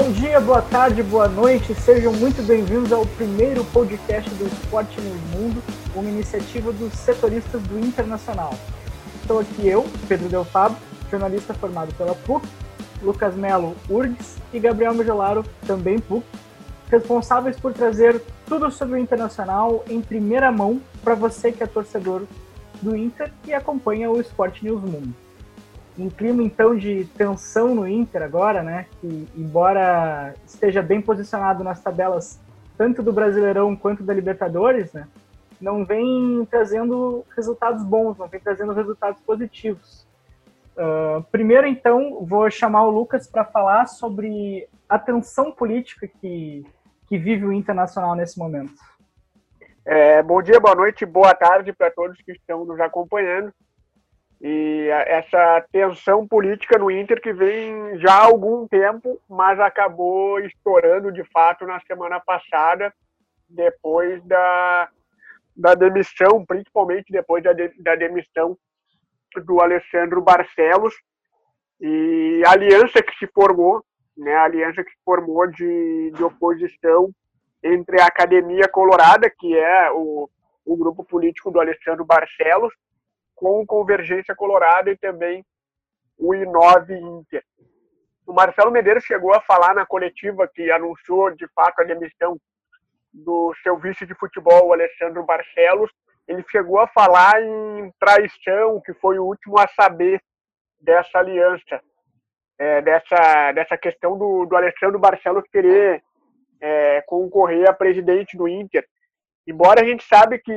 Bom dia, boa tarde, boa noite, sejam muito bem-vindos ao primeiro podcast do Esporte no Mundo, uma iniciativa dos setoristas do Internacional. Estou aqui eu, Pedro Del Fabio, jornalista formado pela PUC, Lucas Melo, URGS e Gabriel Majolaro, também PUC, responsáveis por trazer tudo sobre o Internacional em primeira mão para você que é torcedor do Inter e acompanha o Esporte News Mundo em clima então de tensão no Inter agora, né? Que embora esteja bem posicionado nas tabelas tanto do Brasileirão quanto da Libertadores, né? Não vem trazendo resultados bons, não vem trazendo resultados positivos. Uh, primeiro, então, vou chamar o Lucas para falar sobre a tensão política que, que vive o Internacional nesse momento. É, bom dia, boa noite, boa tarde para todos que estão nos acompanhando. E essa tensão política no Inter que vem já há algum tempo, mas acabou estourando de fato na semana passada, depois da, da demissão, principalmente depois da, de, da demissão do Alessandro Barcelos. E a aliança que se formou, né, a aliança que se formou de, de oposição entre a Academia Colorada, que é o, o grupo político do Alessandro Barcelos, com Convergência Colorado e também o I9 Inter. O Marcelo Medeiros chegou a falar na coletiva que anunciou de fato a demissão do seu vice de futebol, o Alessandro Barcelos. Ele chegou a falar em traição, que foi o último a saber dessa aliança, é, dessa, dessa questão do, do Alessandro Barcelos querer é, concorrer a presidente do Inter embora a gente sabe que,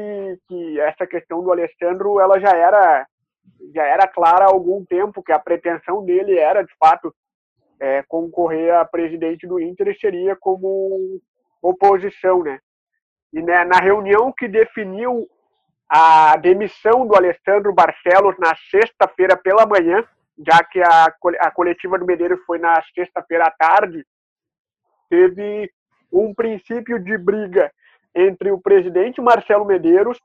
que essa questão do Alessandro ela já era já era clara há algum tempo que a pretensão dele era de fato é, concorrer a presidente do Inter e seria como oposição, né? E né, na reunião que definiu a demissão do Alessandro Barcelos na sexta-feira pela manhã, já que a, a coletiva do Medeiros foi na sexta-feira à tarde, teve um princípio de briga entre o presidente Marcelo Medeiros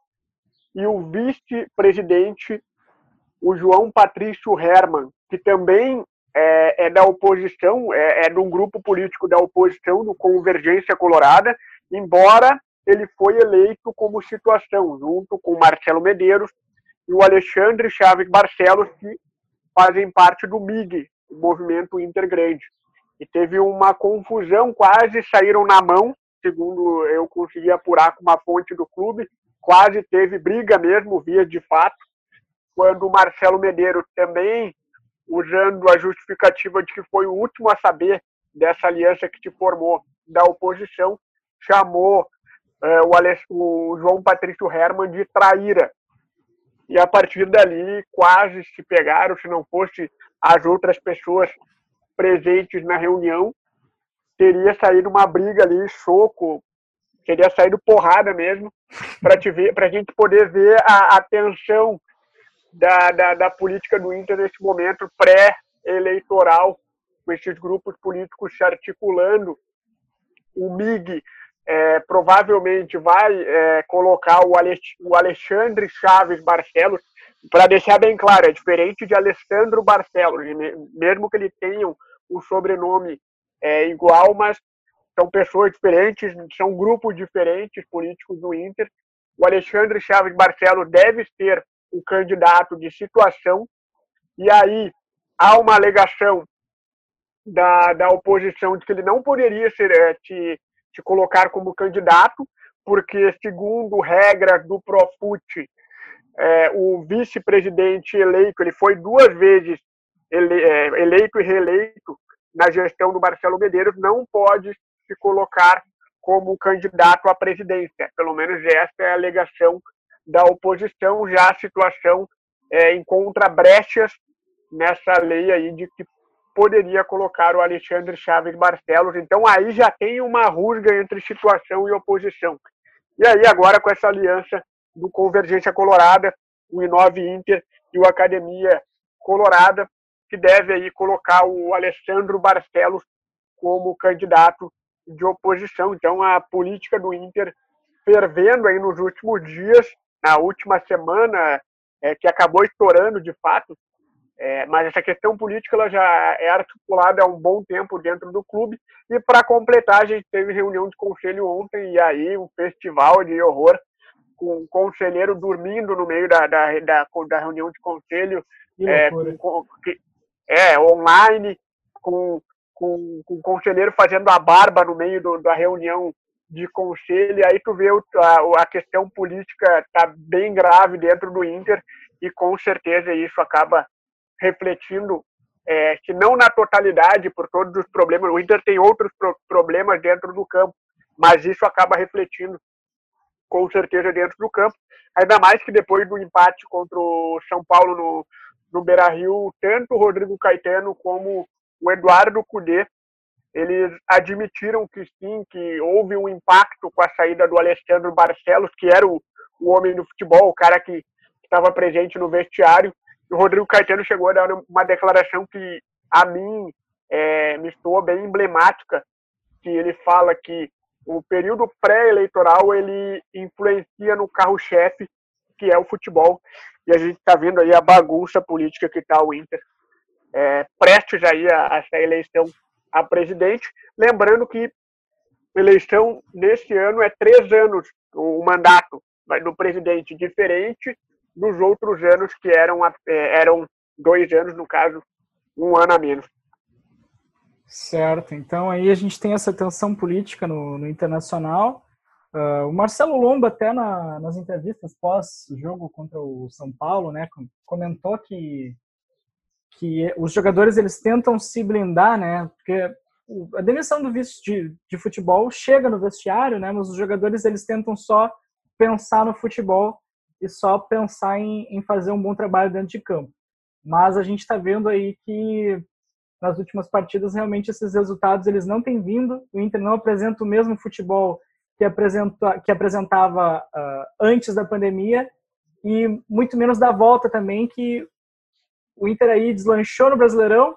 e o vice-presidente, o João Patrício Herman, que também é, é da oposição, é, é de um grupo político da oposição, do Convergência Colorada, embora ele foi eleito como situação, junto com Marcelo Medeiros e o Alexandre Chaves Barcelos, que fazem parte do MIG, o Movimento Intergrande. E teve uma confusão, quase saíram na mão segundo eu consegui apurar com uma fonte do clube, quase teve briga mesmo, via de fato, quando o Marcelo Medeiros também, usando a justificativa de que foi o último a saber dessa aliança que se formou da oposição, chamou é, o, Alex, o João Patrício Herman de traíra. E a partir dali, quase se pegaram, se não fosse as outras pessoas presentes na reunião, teria saído uma briga ali, soco, teria saído porrada mesmo, para te ver, a gente poder ver a, a tensão da, da, da, política do Inter nesse momento pré-eleitoral, com esses grupos políticos se articulando. O MIG é, provavelmente vai é, colocar o, Ale, o Alexandre Chaves Barcelos, para deixar bem claro, é diferente de Alessandro Barcelos, mesmo que ele tenha um sobrenome é igual, mas são pessoas diferentes, são grupos diferentes políticos do Inter. O Alexandre Chaves Barcelos deve ser o candidato de situação, e aí há uma alegação da, da oposição de que ele não poderia ser, é, te, te colocar como candidato, porque, segundo regras do Profut, é, o vice-presidente eleito, ele foi duas vezes ele, é, eleito e reeleito na gestão do Marcelo Medeiros, não pode se colocar como candidato à presidência. Pelo menos essa é a alegação da oposição. Já a situação é, encontra brechas nessa lei aí de que poderia colocar o Alexandre Chaves Barcelos. Então aí já tem uma rusga entre situação e oposição. E aí agora com essa aliança do Convergência Colorada, o Inove Inter e o Academia Colorada, que deve aí colocar o Alessandro Barcelos como candidato de oposição. Então, a política do Inter fervendo aí nos últimos dias, na última semana, é, que acabou estourando de fato, É, mas essa questão política ela já é articulada há um bom tempo dentro do clube. E para completar, a gente teve reunião de conselho ontem e aí um festival de horror com um conselheiro dormindo no meio da, da, da, da reunião de conselho, é, com, é, online, com, com, com o conselheiro fazendo a barba no meio do, da reunião de conselho, aí tu vê a, a questão política tá bem grave dentro do Inter e com certeza isso acaba refletindo, é, se não na totalidade, por todos os problemas, o Inter tem outros pro problemas dentro do campo, mas isso acaba refletindo com certeza dentro do campo, ainda mais que depois do empate contra o São Paulo no, no Beira-Rio, tanto o Rodrigo Caetano como o Eduardo Cudê, eles admitiram que sim, que houve um impacto com a saída do Alessandro Barcelos, que era o, o homem do futebol, o cara que estava presente no vestiário, o Rodrigo Caetano chegou a dar uma declaração que a mim é, me estou bem emblemática, que ele fala que o período pré-eleitoral ele influencia no carro-chefe que é o futebol e a gente está vendo aí a bagunça política que está o Inter é, prestes aí a, essa eleição a presidente, lembrando que eleição nesse ano é três anos o mandato do presidente diferente dos outros anos que eram, é, eram dois anos, no caso, um ano a menos. Certo, então aí a gente tem essa tensão política no, no internacional. Uh, o Marcelo Lomba, até na, nas entrevistas pós-jogo contra o São Paulo, né, comentou que, que os jogadores eles tentam se blindar, né, porque a demissão do vice de, de futebol chega no vestiário, né, mas os jogadores eles tentam só pensar no futebol e só pensar em, em fazer um bom trabalho dentro de campo. Mas a gente está vendo aí que nas últimas partidas realmente esses resultados eles não têm vindo. O Inter não apresenta o mesmo futebol que, apresenta, que apresentava uh, antes da pandemia e muito menos da volta também que o Inter aí deslanchou no Brasileirão,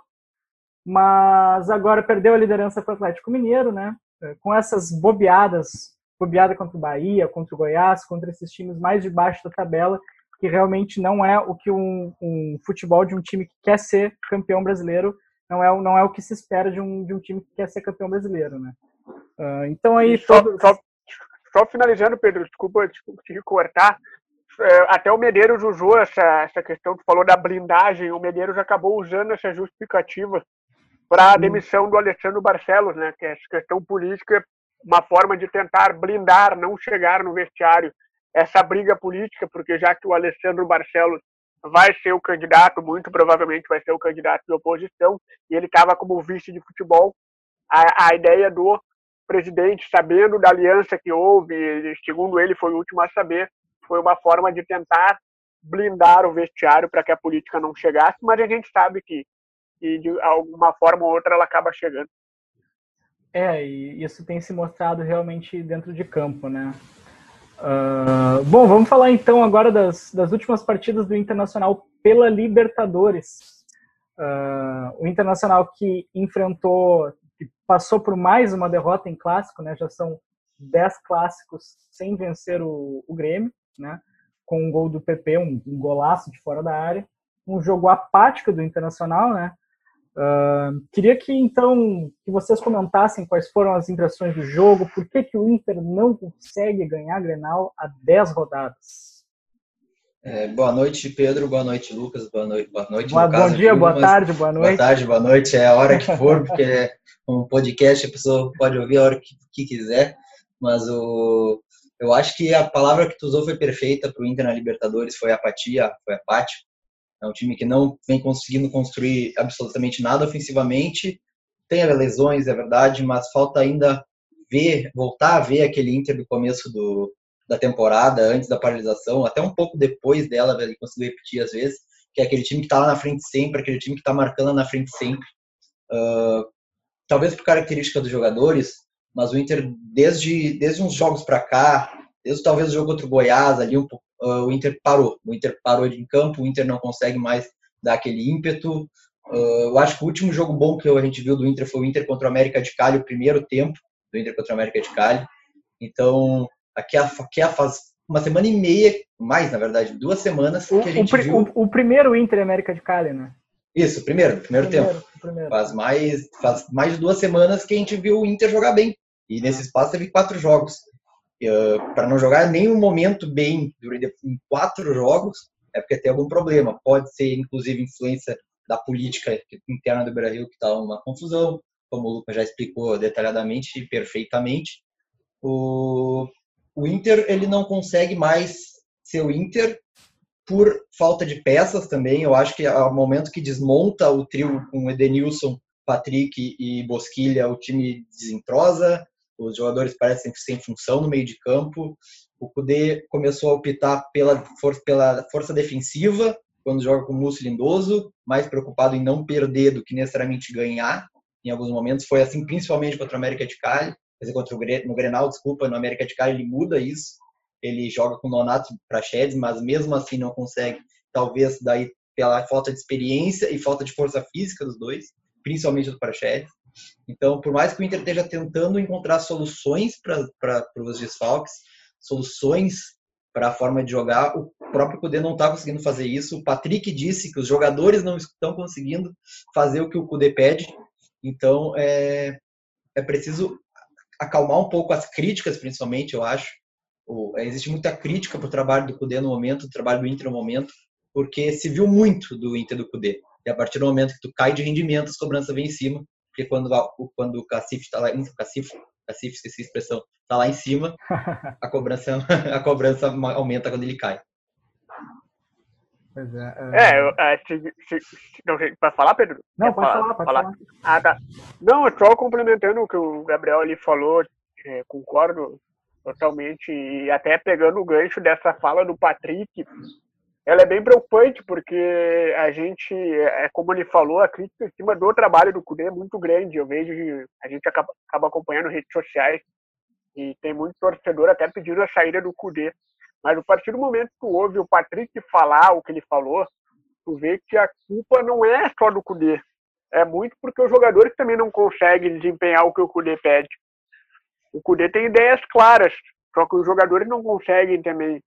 mas agora perdeu a liderança para o Atlético Mineiro, né? Com essas bobeadas bobeada contra o Bahia, contra o Goiás, contra esses times mais de baixo da tabela, que realmente não é o que um, um futebol de um time que quer ser campeão brasileiro, não é, não é o que se espera de um, de um time que quer ser campeão brasileiro, né? Uh, então aí... Só, todo... só, só, finalizando, Pedro, desculpa, desculpa te cortar, é, até o Medeiros usou essa, essa questão, tu falou da blindagem, o Medeiros acabou usando essa justificativa para a demissão do Alessandro Barcelos, né? Que é essa questão política uma forma de tentar blindar, não chegar no vestiário essa briga política, porque já que o Alessandro Barcelos vai ser o candidato, muito provavelmente vai ser o candidato de oposição, e ele estava como vice de futebol, a, a ideia do presidente, sabendo da aliança que houve, segundo ele foi o último a saber, foi uma forma de tentar blindar o vestiário para que a política não chegasse, mas a gente sabe que, que de alguma forma ou outra ela acaba chegando. É, e isso tem se mostrado realmente dentro de campo, né? Uh, bom, vamos falar então agora das, das últimas partidas do Internacional pela Libertadores. Uh, o Internacional que enfrentou, passou por mais uma derrota em clássico, né? Já são 10 clássicos sem vencer o, o Grêmio, né? Com um gol do PP, um, um golaço de fora da área. Um jogo apático do Internacional, né? Uh, queria que então que vocês comentassem quais foram as impressões do jogo, por que, que o Inter não consegue ganhar a Grenal a 10 rodadas. É, boa noite, Pedro. Boa noite, Lucas. Boa noite, boa noite. Boa, bom dia, boa tarde, boa noite. Boa tarde, boa noite. É a hora que for, porque é um podcast a pessoa pode ouvir a hora que, que quiser. Mas o, eu acho que a palavra que tu usou foi perfeita para o Inter na Libertadores, foi apatia, foi apático. É um time que não vem conseguindo construir absolutamente nada ofensivamente. Tem lesões, é verdade, mas falta ainda ver, voltar a ver aquele Inter do começo do, da temporada, antes da paralisação, até um pouco depois dela, ele conseguiu repetir às vezes, que é aquele time que está lá na frente sempre, aquele time que está marcando na frente sempre. Uh, talvez por característica dos jogadores, mas o Inter, desde, desde uns jogos para cá, desde talvez o jogo contra o Goiás, ali um, uh, o Inter parou. O Inter parou de em campo, o Inter não consegue mais dar aquele ímpeto. Uh, eu acho que o último jogo bom que a gente viu do Inter foi o Inter contra o América de Cali, o primeiro tempo do Inter contra o América de Cali. Então, aqui é, aqui é faz uma semana e meia, mais na verdade, duas semanas que o, a gente o, viu. O, o primeiro Inter América de Cali, né? Isso, primeiro, primeiro, primeiro tempo. Primeiro. Faz, mais, faz mais de duas semanas que a gente viu o Inter jogar bem. E nesse espaço teve quatro jogos. Uh, para não jogar nenhum momento bem em quatro jogos, é porque tem algum problema. Pode ser, inclusive, influência da política interna do Brasil, que está uma confusão, como o Lucas já explicou detalhadamente e perfeitamente. O, o Inter ele não consegue mais ser o Inter por falta de peças também. Eu acho que ao momento que desmonta o trio com Edenilson, Patrick e Bosquilha, o time desentrosa, os jogadores parecem sem função no meio de campo. O Kudê começou a optar pela força, pela força defensiva, quando joga com o Múcio Lindoso, mais preocupado em não perder do que necessariamente ganhar. Em alguns momentos foi assim, principalmente contra o América de Cali, contra o no Grenal, desculpa, no América de Cali ele muda isso ele joga com Nonato Praxedes, mas mesmo assim não consegue, talvez daí pela falta de experiência e falta de força física dos dois, principalmente do Praxedes. Então, por mais que o Inter esteja tentando encontrar soluções para os desfalques, soluções para a forma de jogar, o próprio Cudê não está conseguindo fazer isso. O Patrick disse que os jogadores não estão conseguindo fazer o que o Cudê pede. Então, é, é preciso acalmar um pouco as críticas, principalmente, eu acho, existe muita crítica para o trabalho do Cudê no momento, o trabalho do Inter no momento, porque se viu muito do Inter do Cudê. E a partir do momento que tu cai de rendimento, as cobranças vêm em cima, porque quando, quando o Cacif está lá, Cacif, Cacif, esqueci a expressão, está lá em cima, a cobrança, a cobrança aumenta quando ele cai. Pois é, é... é, é se, se, não, pode falar, Pedro? Não, pode falar, pode falar. falar. Ah, tá. Não, só complementando o que o Gabriel ali falou, é, concordo totalmente. E até pegando o gancho dessa fala do Patrick, ela é bem preocupante, porque a gente, é como ele falou, a crítica em cima do trabalho do Cudê é muito grande. Eu vejo, a gente acaba, acaba acompanhando redes sociais e tem muito torcedor até pedindo a saída do Cudê. Mas a partir do momento que tu ouve o Patrick falar o que ele falou, tu vê que a culpa não é só do Cudê. É muito porque os jogadores também não conseguem desempenhar o que o Cudê pede. O Cudê tem ideias claras, só que os jogadores não conseguem também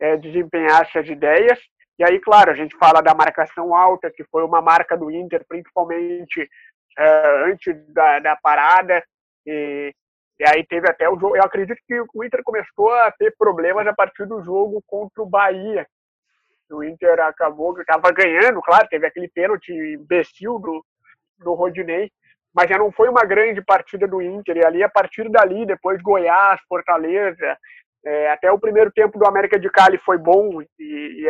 é, desempenhar essas ideias. E aí, claro, a gente fala da marcação alta, que foi uma marca do Inter, principalmente é, antes da, da parada. E, e, aí teve até o jogo. Eu acredito que o Inter começou a ter problemas a partir do jogo contra o Bahia. O Inter acabou que estava ganhando, claro, teve aquele pênalti imbecil do, do Rodinei, mas já não foi uma grande partida do Inter. E ali, a partir dali, depois Goiás, Fortaleza, é, até o primeiro tempo do América de Cali foi bom e, e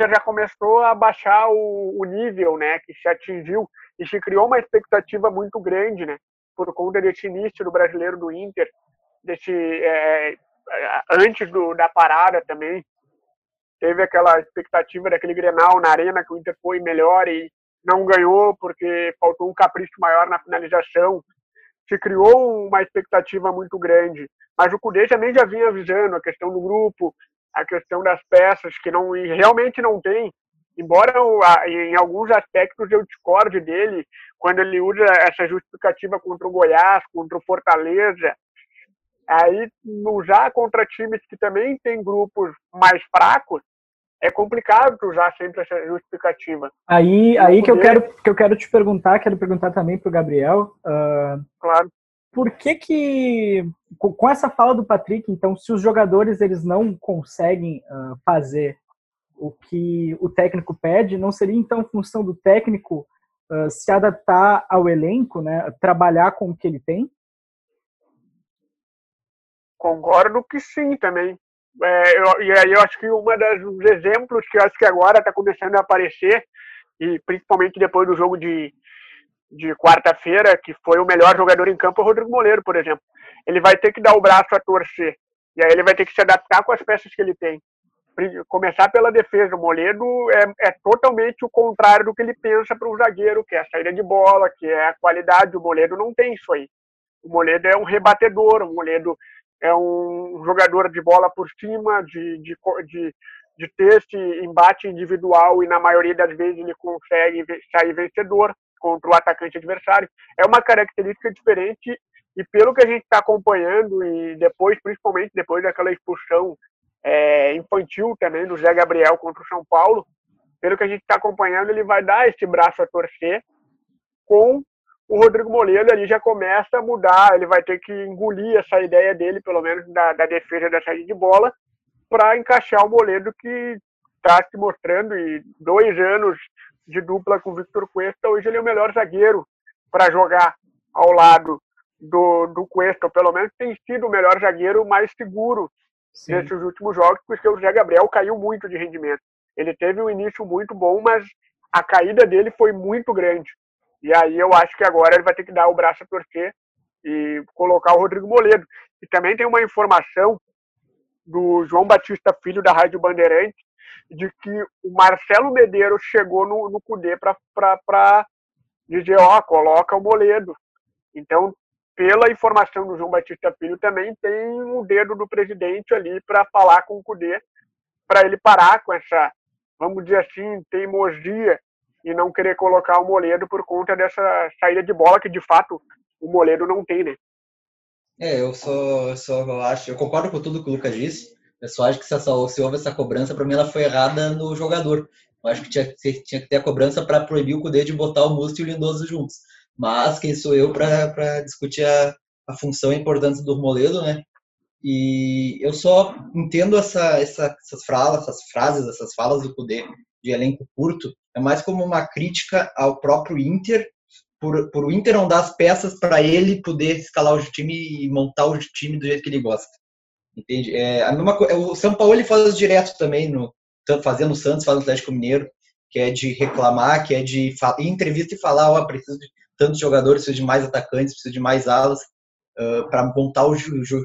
já começou a baixar o, o, nível, né, que se atingiu e se criou uma expectativa muito grande, né, por conta desse início do brasileiro do Inter, desse é, antes do, da parada também teve aquela expectativa daquele Grenal na arena que o Inter foi melhor e não ganhou porque faltou um capricho maior na finalização. Se criou uma expectativa muito grande. Mas o Cudê também já vinha avisando a questão do grupo, a questão das peças, que não realmente não tem. Embora em alguns aspectos eu discorde dele, quando ele usa essa justificativa contra o Goiás, contra o Fortaleza, aí usar contra times que também têm grupos mais fracos, é complicado usar sempre essa justificativa. Aí, aí que, eu quero, que eu quero te perguntar, quero perguntar também para o Gabriel. Uh, claro. Por que que, com essa fala do Patrick, então, se os jogadores eles não conseguem uh, fazer o que o técnico pede, não seria então função do técnico uh, se adaptar ao elenco, né, trabalhar com o que ele tem? Concordo que sim também. É, eu, e aí eu acho que um dos exemplos que eu acho que agora está começando a aparecer, e principalmente depois do jogo de, de quarta-feira, que foi o melhor jogador em campo, é o Rodrigo Moleiro, por exemplo. Ele vai ter que dar o braço a torcer. E aí ele vai ter que se adaptar com as peças que ele tem. Começar pela defesa. O Moledo é, é totalmente o contrário do que ele pensa para um zagueiro, que é a saída de bola, que é a qualidade. O Moledo não tem isso aí. O Moledo é um rebatedor, o Moledo é um jogador de bola por cima, de, de, de, de ter esse embate individual e na maioria das vezes ele consegue sair vencedor contra o atacante adversário. É uma característica diferente e pelo que a gente está acompanhando e depois, principalmente depois daquela expulsão é, infantil também do Zé Gabriel contra o São Paulo, pelo que a gente está acompanhando, ele vai dar esse braço a torcer com o Rodrigo Moledo. Ali já começa a mudar, ele vai ter que engolir essa ideia dele, pelo menos da, da defesa da saída de bola, para encaixar o Moledo que está se mostrando e dois anos de dupla com o Victor Cuesta, hoje ele é o melhor zagueiro para jogar ao lado do, do Cuesta, pelo menos tem sido o melhor zagueiro mais seguro Sim. nesses últimos jogos, porque o José Gabriel caiu muito de rendimento. Ele teve um início muito bom, mas a caída dele foi muito grande. E aí eu acho que agora ele vai ter que dar o braço a torcer e colocar o Rodrigo Moledo. E também tem uma informação do João Batista Filho da Rádio Bandeirante de que o Marcelo Medeiros chegou no, no CUDE para dizer, ó, coloca o Moledo. Então, pela informação do João Batista Filho, também tem o dedo do presidente ali para falar com o CUDE, para ele parar com essa, vamos dizer assim, teimosia e não querer colocar o Moledo por conta dessa saída de bola que de fato o Moledo não tem, né? É, eu só, só acho, eu concordo com tudo que o Lucas disse. Eu só acho que se, essa, se houve essa cobrança, para mim ela foi errada no jogador. Eu acho que tinha, tinha que ter a cobrança para proibir o Cudê de botar o Musto e o Lindoso juntos. Mas quem sou eu para discutir a, a função e a importância do Moledo, né? E eu só entendo essa, essa, essas, falas, essas frases, essas falas do Cudê de elenco curto, é mais como uma crítica ao próprio Inter, por, por o Inter não dar as peças para ele poder escalar o time e montar o time do jeito que ele gosta. Entende? É, a mesma, o São Paulo ele faz direto também, no, fazendo o Santos, faz o Atlético Mineiro, que é de reclamar, que é de em entrevista e falar, ó, oh, preciso de tantos jogadores, preciso de mais atacantes, preciso de mais alas, uh, para montar o, o,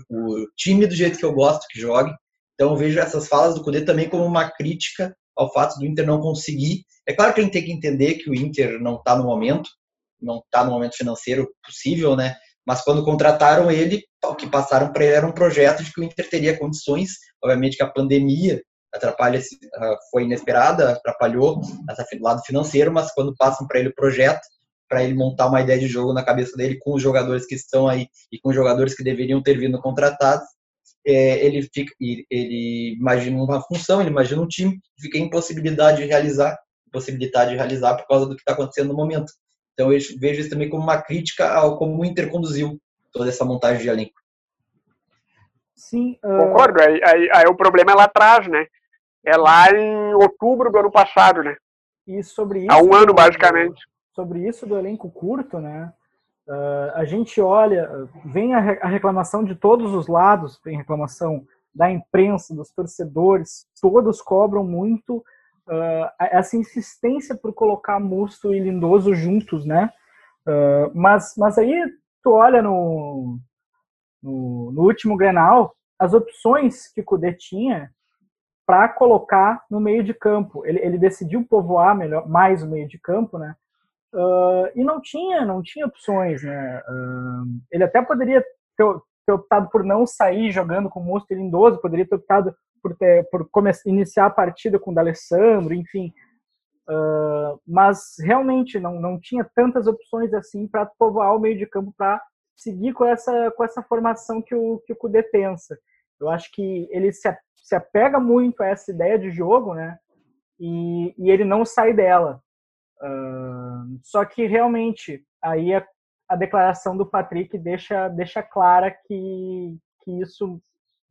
o, time do jeito que eu gosto que jogue. Então eu vejo essas falas do Cudê também como uma crítica ao fato do Inter não conseguir. É claro que a gente tem que entender que o Inter não está no momento, não está no momento financeiro possível, né? Mas quando contrataram ele, o que passaram para ele era um projeto de que o Inter teria condições. Obviamente que a pandemia atrapalha, ah, foi inesperada, atrapalhou do lado financeiro, mas quando passam para ele o projeto, para ele montar uma ideia de jogo na cabeça dele com os jogadores que estão aí e com os jogadores que deveriam ter vindo contratados, é, ele fica, ele imagina uma função, ele imagina um time, fica em impossibilidade de realizar, impossibilidade de realizar por causa do que está acontecendo no momento. Então eu vejo isso também como uma crítica ao como o Inter conduziu toda essa montagem de elenco. Sim. Uh... Concordo. Aí, aí, aí, o problema é lá atrás, né? É lá em outubro do ano passado, né? E sobre isso. Há um ano, basicamente. Sobre isso do elenco curto, né? Uh, a gente olha, vem a, a, reclamação de todos os lados, vem reclamação da imprensa, dos torcedores, todos cobram muito uh, essa insistência por colocar Musto e Lindoso juntos, né? Uh, mas, mas aí tu olha no, no, no, último Grenal, as opções que o Cudê tinha para colocar no meio de campo. Ele, ele decidiu povoar melhor, mais o meio de campo, né? Uh, e não tinha, não tinha opções, né? Uh, ele até poderia ter, ter, optado por não sair jogando com o Mosto Lindoso, poderia ter optado por, ter, por iniciar a partida com o D'Alessandro, enfim. Uh, mas realmente não, não tinha tantas opções assim para povoar o meio de campo para seguir com essa, com essa formação que o, que o Kudê pensa. Eu acho que ele se, se apega muito a essa ideia de jogo, né? E, e ele não sai dela. Só que realmente aí a, a, declaração do Patrick deixa, deixa clara que, que isso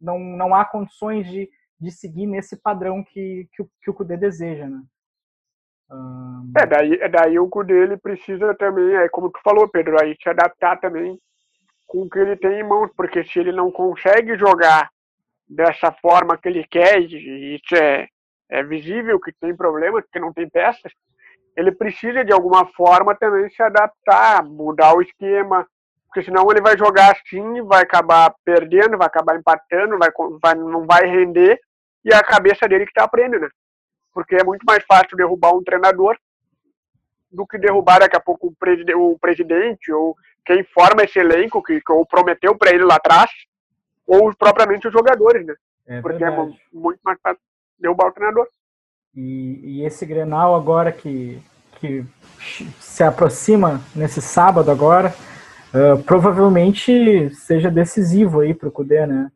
não, não há condições de, de seguir nesse padrão que, que, que o Cudê deseja, né? É, daí, é daí o Cudê ele precisa também, é como tu falou, Pedro, aí se adaptar também com o que ele tem em mãos, porque se ele não consegue jogar dessa forma que ele quer, e isso é, é visível que tem problemas, que não tem peças, ele precisa de alguma forma também se adaptar, mudar o esquema, porque senão ele vai jogar assim, vai acabar perdendo, vai acabar empatando, vai, vai, não vai render, e é a cabeça dele que está aprendendo, né? Porque é muito mais fácil derrubar um treinador do que derrubar daqui a pouco o, preside o presidente ou quem forma esse elenco que, que prometeu para ele lá atrás, ou propriamente os jogadores, né? É Porque é muito mais fácil derrubar o treinador. E, e, esse Grenal agora que, que se aproxima nesse sábado agora, uh, provavelmente seja decisivo aí para o Cudê, né?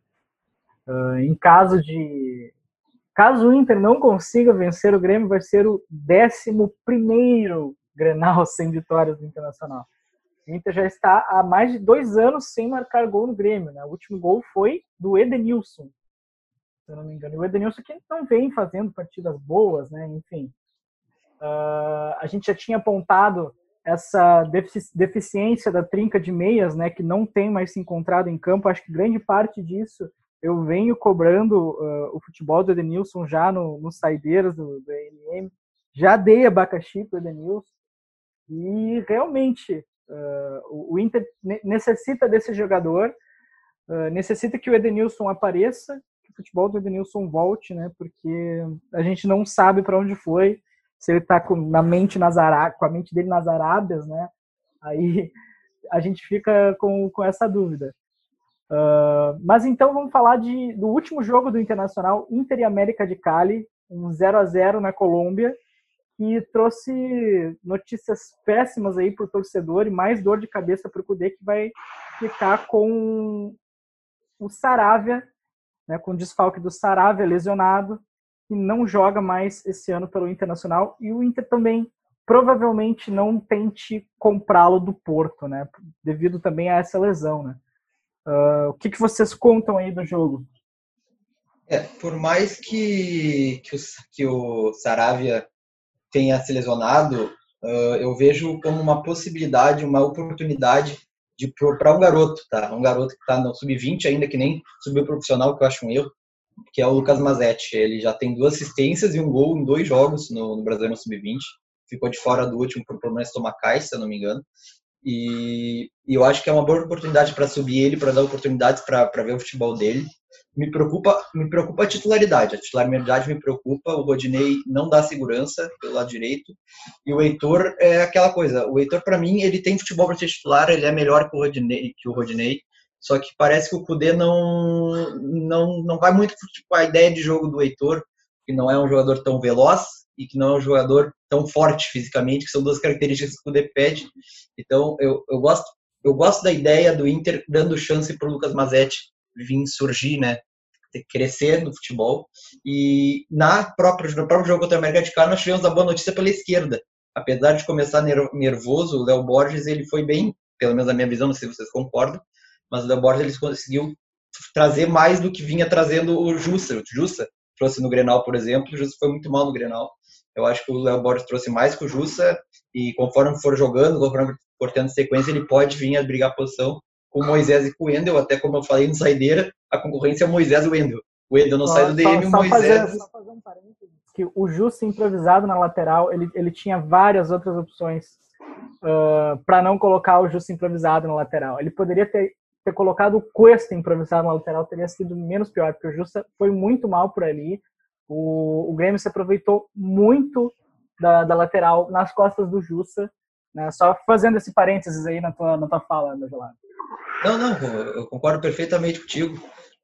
Uh, em caso de caso o Inter não consiga vencer o Grêmio, vai ser o 11 primeiro Grenal sem vitórias do Internacional. O Inter já está há mais de dois anos sem marcar gol no Grêmio. Né? O último gol foi do Edenilson, se eu não me engano. E o Edenilson que não vem fazendo partidas boas, né? enfim. Uh, a gente já tinha apontado essa deficiência da trinca de meias, né, que não tem mais se encontrado em campo. Acho que grande parte disso eu venho cobrando uh, o futebol do Edenilson já no, nos saideiras do, do ANM. Já dei abacaxi para o Edenilson. E realmente uh, o Inter necessita desse jogador, uh, necessita que o Edenilson apareça, o futebol do Edenilson volte, né? Porque a gente não sabe para onde foi, se ele está com na mente nas com a mente dele nas Arábias, né? Aí a gente fica com, com essa dúvida. Uh, mas então vamos falar de, do último jogo do Internacional, Inter e América de Cali, um 0 a 0 na Colômbia que trouxe notícias péssimas aí para o torcedor e mais dor de cabeça para o Cudê, que vai ficar com o Saravia, né, com o desfalque do Saravia lesionado, e não joga mais esse ano pelo Internacional. E o Inter também provavelmente não tente comprá-lo do Porto, né, devido também a essa lesão. Né. Uh, o que, que vocês contam aí do jogo? É, por mais que, que, o, que o Saravia tenha se lesionado, uh, eu vejo como uma possibilidade, uma oportunidade de para um garoto, tá? Um garoto que está no sub-20 ainda que nem subiu profissional, que eu acho um erro, que é o Lucas Mazetti. Ele já tem duas assistências e um gol em dois jogos no, no Brasileiro sub-20. Ficou de fora do último por problemas estomacais, se eu não me engano. E, e eu acho que é uma boa oportunidade para subir ele, para dar oportunidades para ver o futebol dele me preocupa, me preocupa a titularidade. A titularidade me preocupa. O Rodinei não dá segurança pelo lado direito. E o Heitor é aquela coisa. O Heitor, para mim, ele tem futebol para ser titular. Ele é melhor que o Rodinei. Que o Rodinei só que parece que o Cudê não, não, não vai muito com a ideia de jogo do Heitor, que não é um jogador tão veloz e que não é um jogador tão forte fisicamente, que são duas características que o Cudê pede. Então, eu, eu, gosto, eu gosto da ideia do Inter dando chance para o Lucas Mazetti vir surgir, né? Crescer no futebol. E na própria, no próprio jogo contra a América de Cali, nós tivemos a boa notícia pela esquerda. Apesar de começar nervoso, o Léo Borges ele foi bem, pelo menos na minha visão, não sei se vocês concordam, mas o Léo Borges ele conseguiu trazer mais do que vinha trazendo o Jussa. O Jussa trouxe no Grenal, por exemplo, o Jussa foi muito mal no Grenal. Eu acho que o Léo Borges trouxe mais que o Jussa e conforme for jogando, conforme for tendo sequência, ele pode vir a brigar a posição com Moisés e com o Wendel, até como eu falei no Saideira, a concorrência é Moisés e Wendel. O Wendel não só, sai do DM, só, o Moisés... Fazer, só fazer um parênteses, que o Justo improvisado na lateral, ele, ele tinha várias outras opções uh, para não colocar o Justo improvisado na lateral. Ele poderia ter, ter colocado o Cuesta improvisado na lateral, teria sido menos pior, porque o Justo foi muito mal por ali. O, o Grêmio se aproveitou muito da, da lateral nas costas do Justa. Né? Só fazendo esse parênteses aí na tua, na tua fala, meu gelado. Não, não, eu concordo perfeitamente contigo.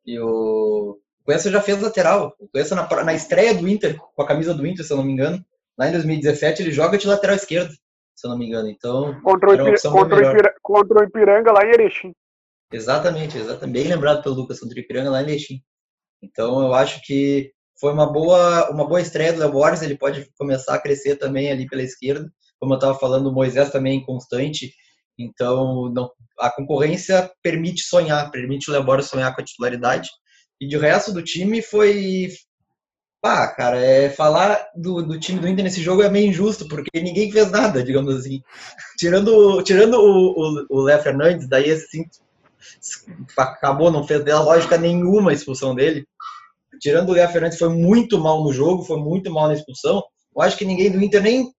E o Cuesta já fez lateral. O Cuesta na, na estreia do Inter, com a camisa do Inter, se eu não me engano, lá em 2017, ele joga de lateral esquerdo, se eu não me engano. Então, contra o, Ipir contra o, Ipir contra o Ipiranga lá em Erechim. Exatamente, exatamente. Bem lembrado pelo Lucas contra o Ipiranga lá em Erechim. Então, eu acho que foi uma boa, uma boa estreia do Léo Borges. Ele pode começar a crescer também ali pela esquerda. Como eu estava falando, o Moisés também é constante. Então, não, a concorrência permite sonhar, permite o Lebora sonhar com a titularidade. E de resto do time foi. Pá, cara, é, falar do, do time do Inter nesse jogo é meio injusto, porque ninguém fez nada, digamos assim. Tirando, tirando o, o, o Léo Fernandes, daí assim, acabou, não fez lógica nenhuma a expulsão dele. Tirando o Léo Fernandes, foi muito mal no jogo, foi muito mal na expulsão eu acho que ninguém do Inter nem,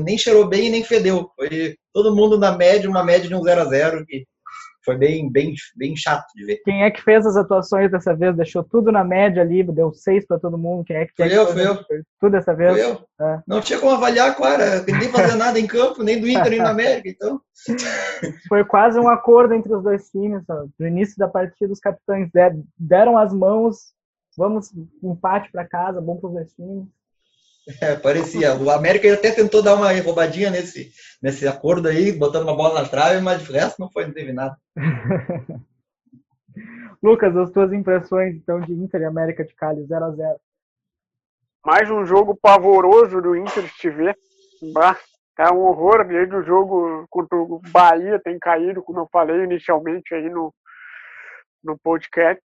nem cheirou bem e nem fedeu. Foi todo mundo na média, uma média de um 0 a 0 que foi bem, bem, bem chato de ver. Quem é que fez as atuações dessa vez? Deixou tudo na média ali, deu seis para todo mundo. Quem é que, é que eu, fui eu. Tudo dessa vez? Fui eu. É. Não tinha como avaliar, claro. Ninguém fazia nada em campo, nem do Inter, nem da América, então. Foi quase um acordo entre os dois times. No início da partida, os capitães deram as mãos, vamos empate para casa, bom dois times. É, parecia. O América até tentou dar uma roubadinha nesse, nesse acordo aí, botando uma bola na trave, mas de resto não foi, não teve nada. Lucas, as tuas impressões então de Inter e América de Cali 0 a 0 mais um jogo pavoroso do Inter se vê. Bah, tá um horror desde o jogo contra o Bahia tem caído, como eu falei inicialmente aí no, no podcast.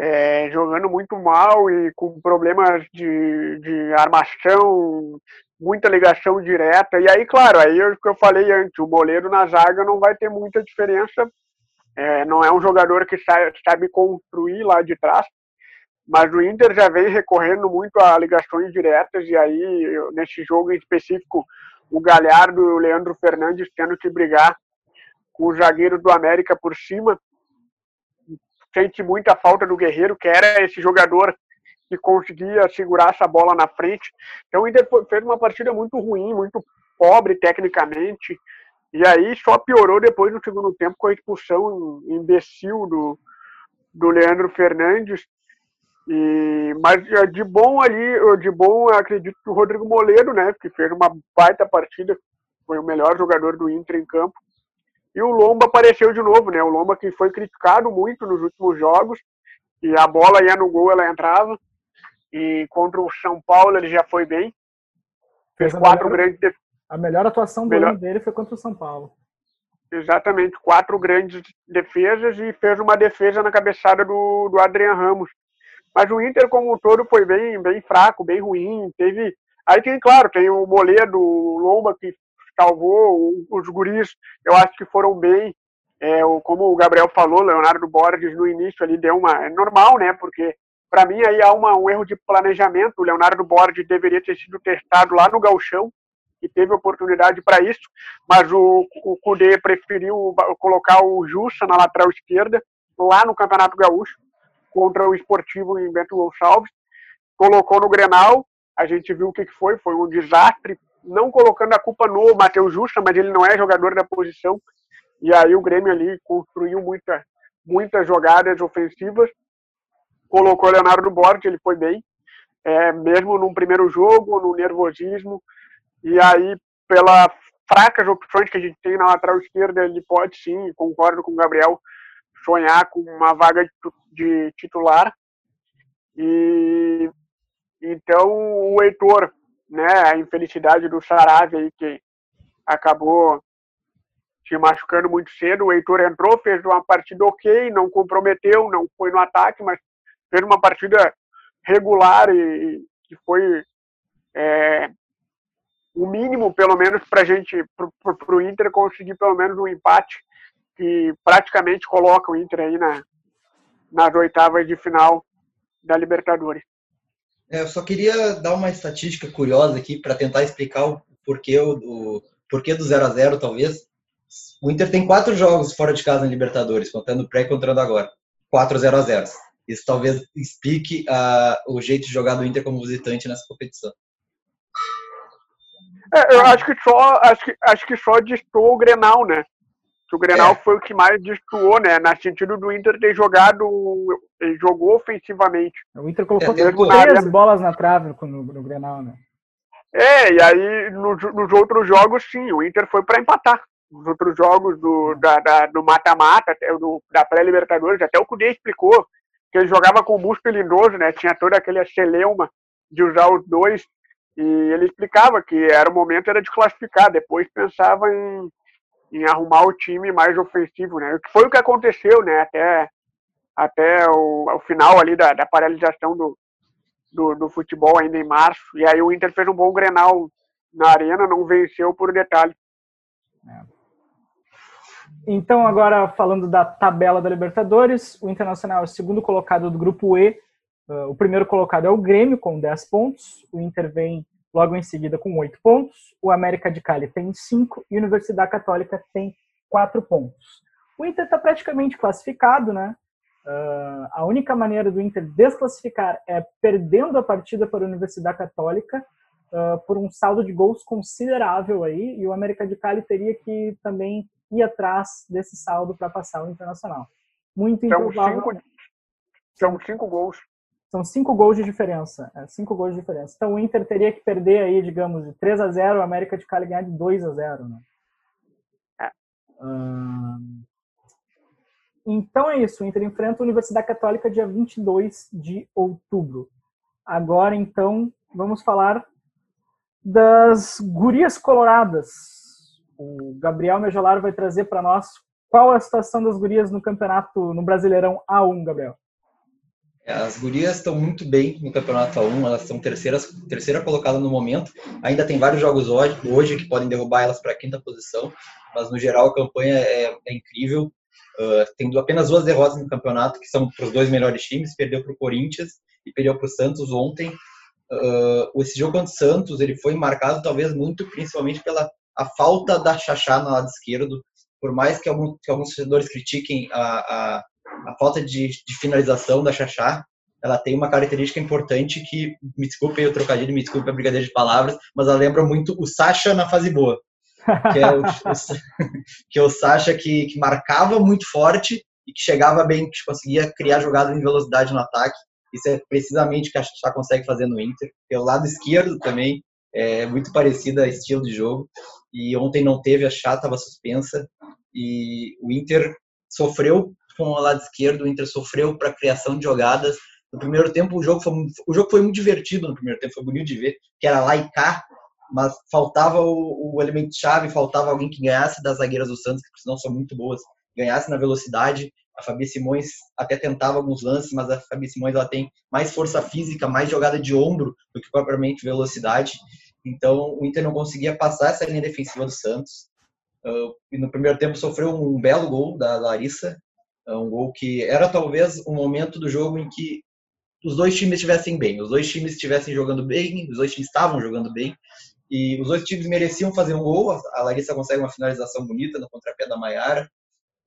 É, jogando muito mal e com problemas de, de armação, muita ligação direta. E aí, claro, aí é o que eu falei antes, o Moleiro na zaga não vai ter muita diferença. É, não é um jogador que sabe, sabe construir lá de trás. Mas o Inter já vem recorrendo muito a ligações diretas, e aí, nesse jogo em específico, o Galhardo e o Leandro Fernandes tendo que brigar com o zagueiro do América por cima. Sente muita falta do Guerreiro, que era esse jogador que conseguia segurar essa bola na frente. Então o Inter fez uma partida muito ruim, muito pobre tecnicamente. E aí só piorou depois no segundo tempo com a expulsão imbecil do, do Leandro Fernandes. E, mas é, de bom ali, de bom acredito que o Rodrigo Moledo, né, que fez uma baita partida, foi o melhor jogador do Inter em campo. E o Lomba apareceu de novo, né? O Lomba que foi criticado muito nos últimos jogos, e a bola ia no gol, ela entrava. E contra o São Paulo ele já foi bem. Fez quatro melhor, grandes. A melhor atuação do melhor... ano dele foi contra o São Paulo. Exatamente, quatro grandes defesas e fez uma defesa na cabeçada do, do Adrian Ramos. Mas o Inter, como um todo, foi bem, bem fraco, bem ruim. Teve. Aí tem, claro, tem o Moledo, o Lomba que salvou, os guris, eu acho que foram bem. É, como o Gabriel falou, Leonardo Borges no início ali deu uma. É normal, né? Porque para mim aí há uma, um erro de planejamento. O Leonardo Borges deveria ter sido testado lá no Galchão e teve oportunidade para isso, mas o, o Cudê preferiu colocar o Jussa na lateral esquerda lá no Campeonato Gaúcho contra o Esportivo em Bento Gonçalves, colocou no Grenal, a gente viu o que foi, foi um desastre, não colocando a culpa no Matheus Justa, mas ele não é jogador da posição, e aí o Grêmio ali construiu muita, muitas jogadas ofensivas, colocou Leonardo Borges, ele foi bem, é, mesmo num primeiro jogo, no nervosismo, e aí pela fracas opções que a gente tem na lateral esquerda, ele pode sim, concordo com o Gabriel, sonhar com uma vaga de titular. E então o Heitor, né, a infelicidade do Saravia aí que acabou se machucando muito cedo, o Heitor entrou, fez uma partida ok, não comprometeu, não foi no ataque, mas fez uma partida regular e que foi é, o mínimo, pelo menos, para gente, para o Inter conseguir pelo menos um empate que praticamente coloca o Inter aí na, nas oitavas de final da Libertadores. É, eu só queria dar uma estatística curiosa aqui para tentar explicar o porquê, o, porquê do 0 a 0 talvez. O Inter tem quatro jogos fora de casa em Libertadores, contando pré e contando agora. Quatro 0 a 0 Isso talvez explique uh, o jeito de jogar do Inter como visitante nessa competição. É, eu acho que só acho que, acho que só distou o Grenal, né? que o Grenal é. foi o que mais destoou, né? Na sentido do Inter ter jogado, jogou ofensivamente. O Inter colocou é, três bolas na trave no, no, Grenal, né? É, e aí no, nos outros jogos, sim, o Inter foi para empatar. Nos outros jogos do, da, da do mata-mata, da pré-Libertadores, até o Cudê explicou que ele jogava com o músculo lindoso, né? Tinha todo aquele celeuma de usar os dois. E ele explicava que era o momento era de classificar, depois pensava em, em arrumar o time mais ofensivo, né? Que foi o que aconteceu, né? Até, até o, o final ali da, da paralisação do, do, do, futebol ainda em março. E aí o Inter fez um bom Grenal na arena, não venceu por detalhe. É. Então, agora falando da tabela da Libertadores, o Internacional é o segundo colocado do grupo E. Uh, o primeiro colocado é o Grêmio, com 10 pontos. O Inter vem logo em seguida com oito pontos. O América de Cali tem cinco e a Universidade Católica tem quatro pontos. O Inter está praticamente classificado, né? Uh, a única maneira do Inter desclassificar é perdendo a partida para a Universidade Católica uh, por um saldo de gols considerável aí, e o América de Cali teria que também ir atrás desse saldo para passar o Internacional. Muito improvável. São cinco, são cinco gols. São cinco gols de diferença. É, cinco gols de diferença. Então o Inter teria que perder aí, digamos, de 3 a 0 o América de Cali ganhar de 2 a 0 né? É. Hum... Então é isso. O Inter enfrenta a Universidade Católica dia 22 de outubro. Agora, então, vamos falar das gurias coloradas. O Gabriel Mejolar vai trazer para nós qual a situação das gurias no campeonato, no Brasileirão A1, Gabriel. É, as gurias estão muito bem no campeonato A1, elas são terceiras, terceira colocada no momento. Ainda tem vários jogos hoje, hoje que podem derrubar elas para a quinta posição, mas no geral a campanha é, é incrível. Uh, tem apenas duas derrotas no campeonato, que são para os dois melhores times. Perdeu para o Corinthians e perdeu para o Santos ontem. Uh, esse jogo contra o Santos ele foi marcado talvez muito, principalmente pela a falta da Xaxá no lado esquerdo. Por mais que alguns, que alguns torcedores critiquem a, a, a falta de, de, finalização da Xaxá, ela tem uma característica importante que, me desculpe o trocadilho, me desculpe a brincadeira de palavras, mas ela lembra muito o Sacha na fase boa. Que é o, que é o Sacha que, que marcava muito forte e que chegava bem, que conseguia criar jogadas em velocidade no ataque. Isso é precisamente o que a Xaxá consegue fazer no Inter. Pelo lado esquerdo também, é muito parecida a estilo de jogo. E ontem não teve, a Chá estava suspensa. E o Inter sofreu com o lado esquerdo, o Inter sofreu para a criação de jogadas. No primeiro tempo, o jogo, foi, o jogo foi muito divertido no primeiro tempo, foi bonito de ver, que era lá e cá, mas faltava o, o elemento chave, faltava alguém que ganhasse das zagueiras do Santos, que não são muito boas, ganhasse na velocidade. A Fabi Simões até tentava alguns lances, mas a Fabi Simões ela tem mais força física, mais jogada de ombro do que propriamente velocidade. Então o Inter não conseguia passar essa linha defensiva do Santos. Uh, e no primeiro tempo sofreu um belo gol da Larissa, é um gol que era talvez um momento do jogo em que os dois times estivessem bem, os dois times estivessem jogando bem, os dois times estavam jogando bem, e os dois times mereciam fazer um gol. A Larissa consegue uma finalização bonita no contrapé da Maiara,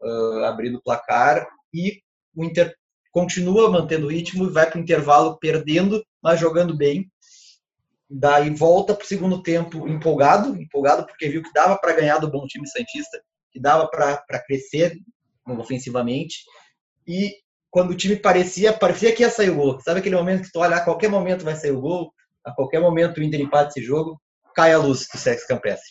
uh, abrindo o placar, e o Inter continua mantendo o ritmo e vai para o intervalo perdendo, mas jogando bem. Daí volta para o segundo tempo empolgado, empolgado porque viu que dava para ganhar do bom time Santista, que dava para crescer ofensivamente. E quando o time parecia, parecia que ia sair o gol. Sabe aquele momento que tu olha, a qualquer momento vai sair o gol, a qualquer momento o Inter empata esse jogo, cai a luz do sexo campestre.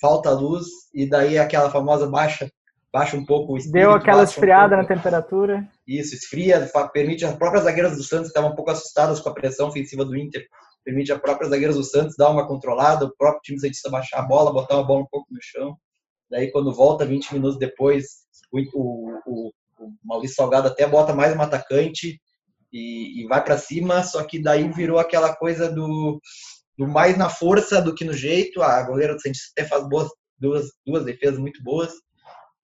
Falta a luz e daí aquela famosa baixa baixa um pouco o espírito, Deu aquela esfriada um na temperatura. Isso, esfria, permite as próprias zagueiras do Santos estavam um pouco assustadas com a pressão ofensiva do Inter, permite as próprias zagueiras do Santos dar uma controlada, o próprio time Santista baixar a bola, botar a bola um pouco no chão. Daí quando volta 20 minutos depois, o, o, o Maurício Salgado até bota mais um atacante e, e vai para cima, só que daí virou aquela coisa do, mais na força do que no jeito. A goleira do Santos até faz boas, duas, duas defesas muito boas.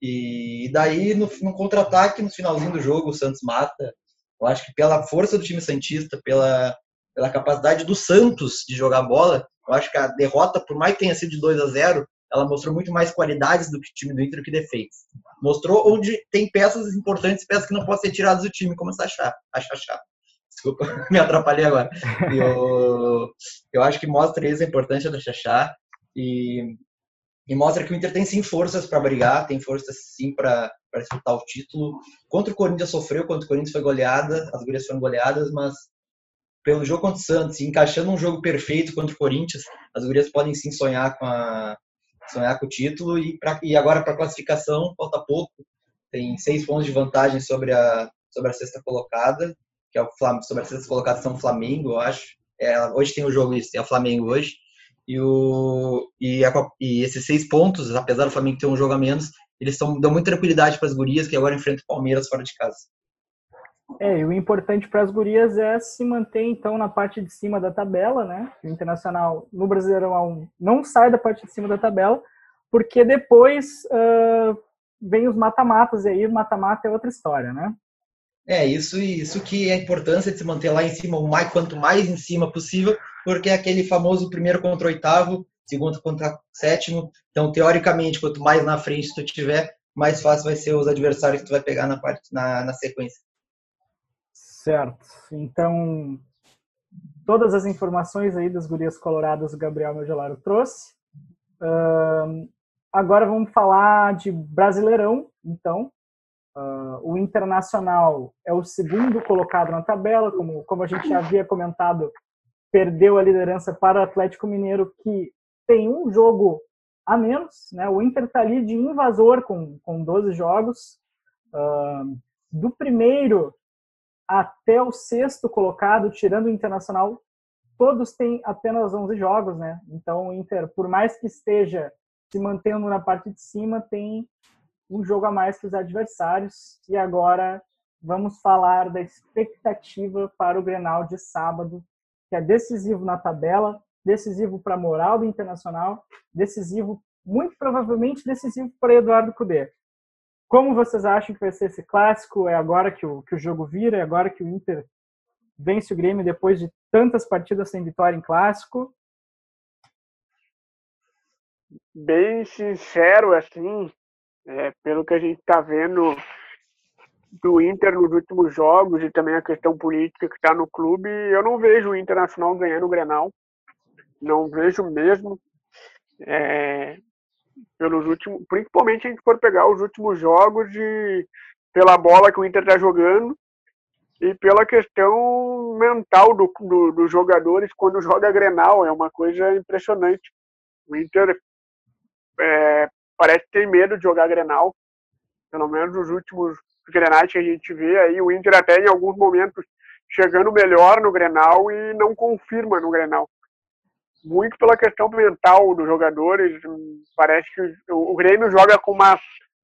E daí, no, no contra-ataque, no finalzinho do jogo, o Santos mata. Eu acho que pela força do time Santista, pela, pela capacidade do Santos de jogar bola, eu acho que a derrota, por mais que tenha sido de 2 a 0 ela mostrou muito mais qualidades do que o time do Inter que defeitos. Mostrou onde tem peças importantes, peças que não podem ser tiradas do time, como a Xaxá. A Xaxá. Desculpa, me atrapalhei agora. Eu, eu acho que mostra isso, a importância da Xaxá. E, e mostra que o Inter tem sim forças para brigar, tem forças sim para disputar o título. Contra o Corinthians sofreu, contra o Corinthians foi goleada, as gurias foram goleadas, mas pelo jogo contra o Santos, encaixando um jogo perfeito contra o Corinthians, as gurias podem sim sonhar com a, sonhar com o título e, pra, e agora para a classificação falta pouco. Tem seis pontos de vantagem sobre a, sobre a sexta colocada, que é o Flamengo, sobre a sexta colocada são o Flamengo, eu acho. É, hoje tem o jogo isso, é o Flamengo hoje. E, o, e, a, e esses seis pontos, apesar do Flamengo ter um jogo a menos, eles tão, dão muita tranquilidade para as gurias que agora enfrentam o Palmeiras fora de casa. É, e o importante para as gurias é se manter então na parte de cima da tabela, né? O Internacional no Brasileirão não sai da parte de cima da tabela, porque depois uh, vem os mata-matas e aí o mata-mata é outra história, né? É, isso isso que é a importância de se manter lá em cima, o mais, quanto mais em cima possível, porque é aquele famoso primeiro contra oitavo, segundo contra sétimo. Então, teoricamente, quanto mais na frente tu tiver, mais fácil vai ser os adversários que tu vai pegar na parte na, na sequência. Certo. Então, todas as informações aí das gurias coloradas o Gabriel Megelaro trouxe. Uh, agora vamos falar de Brasileirão, então. Uh, o Internacional é o segundo colocado na tabela, como, como a gente já havia comentado, perdeu a liderança para o Atlético Mineiro, que tem um jogo a menos. Né? O Inter está ali de invasor com, com 12 jogos. Uh, do primeiro até o sexto colocado, tirando o Internacional, todos têm apenas 11 jogos, né? Então o Inter, por mais que esteja se mantendo na parte de cima, tem um jogo a mais que os adversários. E agora vamos falar da expectativa para o Grenal de sábado, que é decisivo na tabela, decisivo para a moral do Internacional, decisivo, muito provavelmente decisivo para Eduardo Cudê. Como vocês acham que vai ser esse clássico? É agora que o, que o jogo vira? É agora que o Inter vence o Grêmio depois de tantas partidas sem vitória em clássico? Bem sincero, assim, é, pelo que a gente está vendo do Inter nos últimos jogos e também a questão política que está no clube, eu não vejo o Internacional ganhando o Grenal. Não vejo mesmo. É, pelos últimos, principalmente a gente for pegar os últimos jogos e pela bola que o Inter está jogando e pela questão mental do, do, dos jogadores quando joga Grenal, é uma coisa impressionante. O Inter é, parece tem medo de jogar Grenal, pelo menos nos últimos Grenais que a gente vê aí, o Inter até em alguns momentos chegando melhor no Grenal e não confirma no Grenal. Muito pela questão mental dos jogadores, parece que o, o Grêmio joga com uma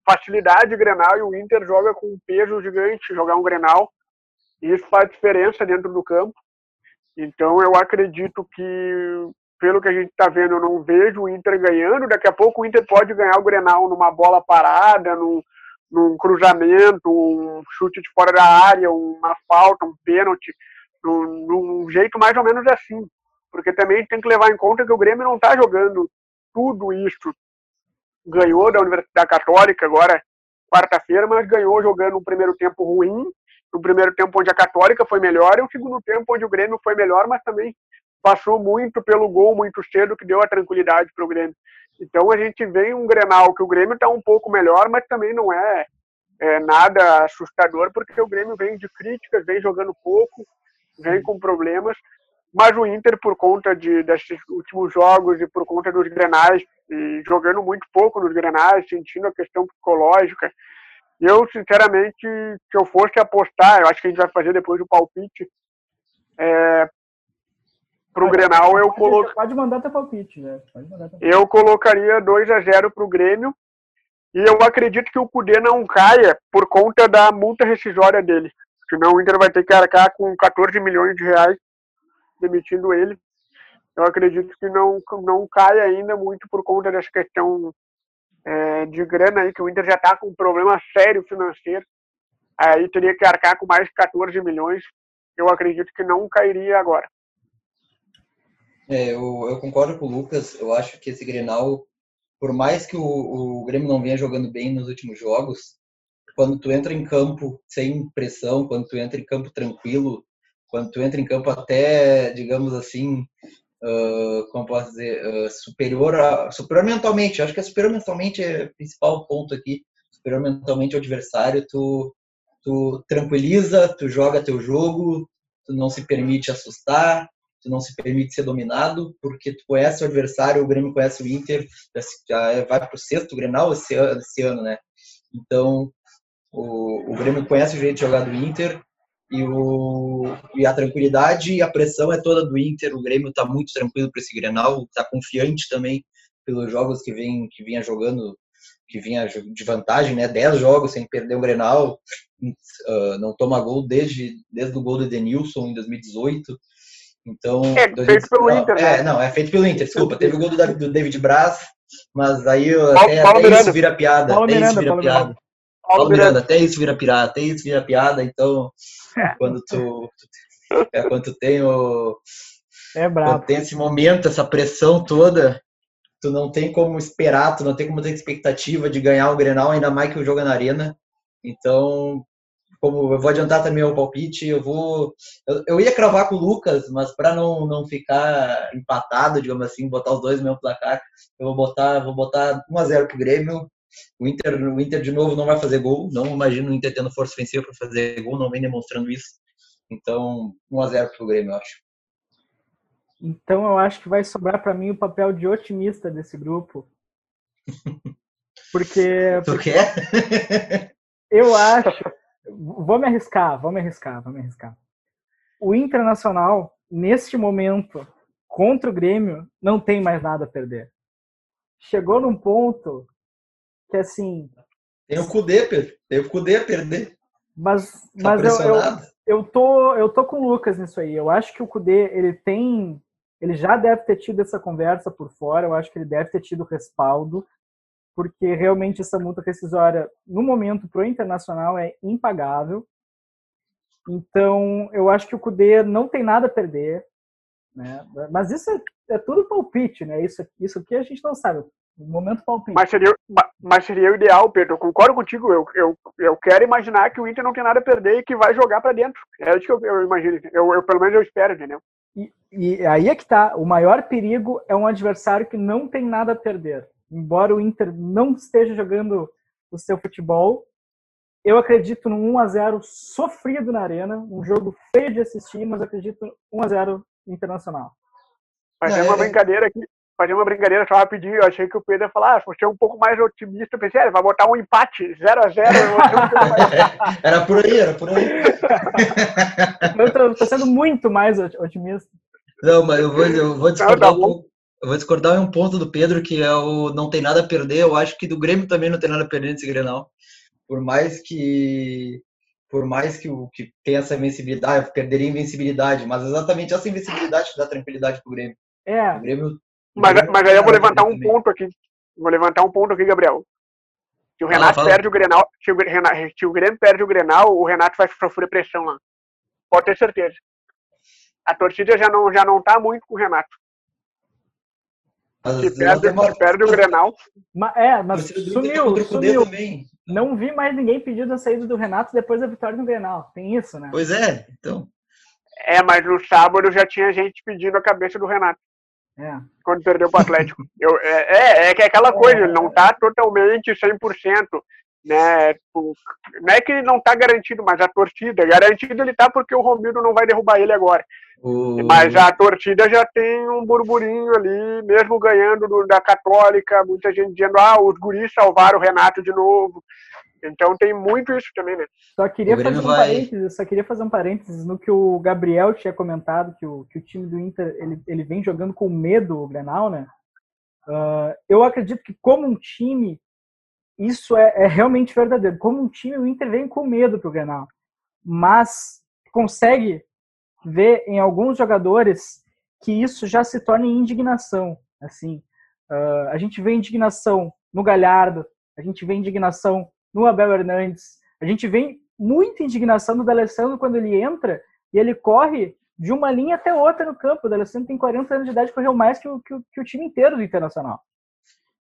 facilidade Grenal e o Inter joga com um peso gigante jogar um Grenal. E isso faz diferença dentro do campo. Então eu acredito que, pelo que a gente está vendo, eu não vejo o Inter ganhando. Daqui a pouco o Inter pode ganhar o Grenal numa bola parada, num, num cruzamento, um chute de fora da área, uma falta, um pênalti, num, num, jeito mais ou menos assim. Porque também tem que levar em conta que o Grêmio não está jogando tudo isso. Ganhou da Universidade Católica agora, quarta-feira, mas ganhou jogando um primeiro tempo ruim, no primeiro tempo onde a Católica foi melhor, e um segundo tempo onde o Grêmio foi melhor, mas também passou muito pelo gol muito cedo, que deu a tranquilidade para o Grêmio. Então a gente vê um Grenal que o Grêmio está um pouco melhor, mas também não é, é, nada assustador, porque o Grêmio vem de críticas, vem jogando pouco, vem com problemas, mas o Inter, por conta de, desses últimos jogos e por conta dos Grenais, jogando muito pouco nos Grenais, sentindo a questão psicológica, eu, sinceramente, se eu fosse apostar, eu acho que a gente vai fazer depois o palpite, é, pro pode, Grenal eu coloco... Pode mandar teu palpite, né? Eu colocaria 2 a 0 pro Grêmio e eu acredito que o Cudê não caia por conta da multa rescisória dele. Senão o Inter vai ter que arcar com 14 milhões de reais demitindo ele. Eu acredito que não, não caia ainda muito por conta dessa questão é, de grana aí, que o Inter já está com um problema sério financeiro. Aí teria que arcar com mais 14 milhões. Eu acredito que não cairia agora. É, eu, eu, concordo com o Lucas. Eu acho que esse Grenal, por mais que o, o Grêmio não venha jogando bem nos últimos jogos, quando tu entra em campo sem pressão, quando tu entra em campo tranquilo, quando tu entra em campo até, digamos assim, uh, como posso dizer, uh, superior, a, superior mentalmente, acho que é superior mentalmente é o principal ponto aqui, superior mentalmente ao adversário, tu, tu tranquiliza, tu joga teu jogo, tu não se permite assustar, tu não se permite ser dominado, porque tu conhece o adversário, o Grêmio conhece o Inter, já vai para o sexto Grenal esse, esse ano, né? Então, o, o Grêmio conhece o jeito de jogar do Inter e, o, e a tranquilidade e a pressão é toda do Inter. O Grêmio está muito tranquilo para esse Grenal, está confiante também pelos jogos que vem que vinha jogando, que vinha de vantagem, né? 10 jogos sem perder um Grenal, uh, não toma gol desde, desde o gol do Edenilson em 2018. Então, é feito pelo Inter, né? É, não, é feito pelo Inter, desculpa. Teve o gol do, do David Braz, mas aí até, Paulo até isso vira piada. Paulo até Miranda, isso vira Paulo piada. Miranda. Paulo Miranda, até isso vira piada, até isso vira piada, então quando tu, é, quando tu tem o é brabo. Tem esse momento, essa pressão toda, tu não tem como esperar, tu não tem como ter expectativa de ganhar o Grenal, ainda mais que o jogo é na arena. Então, como eu vou adiantar também o palpite, eu vou. Eu, eu ia cravar com o Lucas, mas para não, não ficar empatado, digamos assim, botar os dois no mesmo placar, eu vou botar, vou botar 1x0 pro Grêmio. O Inter, o Inter de novo não vai fazer gol. Não imagino o Inter tendo força ofensiva para fazer gol, não vem demonstrando isso. Então, 1x0 pro Grêmio, eu acho. Então eu acho que vai sobrar para mim o papel de otimista desse grupo. Porque. Tu porque quer? Eu acho Vou me arriscar, vou me arriscar, vou me arriscar. O Internacional neste momento, contra o Grêmio, não tem mais nada a perder. Chegou num ponto que, assim... Tem o Cudê, Pedro. Tem o Cudê a perder. Mas, tá mas eu, eu, eu, tô, eu tô com o Lucas nisso aí. Eu acho que o Cudê, ele tem... Ele já deve ter tido essa conversa por fora. Eu acho que ele deve ter tido respaldo porque realmente essa multa rescisória, no momento, para o Internacional é impagável. Então, eu acho que o Cudê não tem nada a perder. Né? Mas isso é, é tudo palpite, né? Isso, isso aqui a gente não sabe. No momento palpite. Mas seria, mas seria o ideal, Pedro. Eu concordo contigo. Eu, eu, eu quero imaginar que o Inter não tem nada a perder e que vai jogar para dentro. É isso que eu, eu imagino. Eu, eu, pelo menos eu espero, entendeu? E, e aí é que tá. O maior perigo é um adversário que não tem nada a perder embora o Inter não esteja jogando o seu futebol, eu acredito no 1 a 0 sofrido na arena, um jogo feio de assistir, mas acredito 1 a 0 internacional. Fazer uma é, é. brincadeira aqui, fazer uma brincadeira só rapidinho, eu achei que o Pedro ia falar, ah, você é um pouco mais otimista, eu pensei, ah, ele vai botar um empate, 0 a 0 Era por aí, era por aí. eu estou sendo muito mais otimista. Não, mas eu vou, eu vou discordar não, tá um pouco eu vou discordar em um ponto do Pedro, que é o não tem nada a perder. Eu acho que do Grêmio também não tem nada a perder nesse Grenal. Por mais que por mais que o que tem essa invencibilidade, perderia invencibilidade, mas exatamente essa invencibilidade que dá tranquilidade pro Grêmio. É. O Grêmio, mas, Grêmio mas aí eu vou levantar um ponto aqui. Vou levantar um ponto aqui, Gabriel. Se o Renato fala, fala. perde o Grenal, se o, Renato, se o Grêmio perde o Grenal, o Renato vai sofrer pressão lá. Pode ter certeza. A torcida já não já não tá muito com o Renato. Mas que perde, uma... perde o Grenal. Mas, é, mas sumiu, sumiu. Também. Não vi mais ninguém pedindo a saída do Renato depois da vitória no Grenal. Tem isso, né? Pois é, então. É, mas no sábado já tinha gente pedindo a cabeça do Renato. É. Quando perdeu pro Atlético. Eu, é, é, é que é aquela coisa, ele não tá totalmente 100%, né? Não é que ele não tá garantido, mas a torcida, garantido ele tá porque o Romildo não vai derrubar ele agora. O... Mas a torcida já tem um burburinho ali, mesmo ganhando do, da Católica, muita gente dizendo, ah, os guris salvaram o Renato de novo. Então tem muito isso também, né? Só queria fazer um vai... parênteses, só queria fazer um parênteses no que o Gabriel tinha comentado, que o, que o time do Inter ele, ele vem jogando com medo o Grenal, né? Uh, eu acredito que como um time, isso é, é, realmente verdadeiro. Como um time, o Inter vem com medo pro Grenal. Mas consegue vê em alguns jogadores que isso já se torna indignação. Assim, uh, a gente vê indignação no Galhardo, a gente vê indignação no Abel Hernandes, a gente vê muita indignação no D'Alessandro quando ele entra e ele corre de uma linha até outra no campo. O D'Alessandro tem 40 anos de idade, correu mais que o, que o, que o time inteiro do Internacional.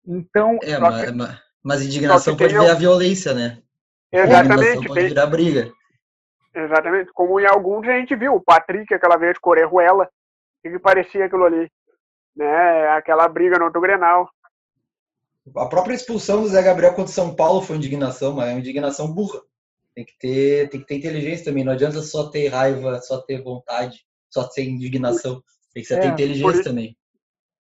Então, é, mas, mas indignação pode virar violência, né? Exatamente. Pode virar briga. Exatamente. Como em alguns a gente viu, o Patrick, aquela vez, Corejuela, o que parecia aquilo ali? Né? Aquela briga no outro Grenal. A própria expulsão do Zé Gabriel contra o São Paulo foi indignação, mas é uma indignação burra. Tem que ter, tem que ter inteligência também. Não adianta só ter raiva, só ter vontade, só ter indignação. Tem que ter é, inteligência isso, também.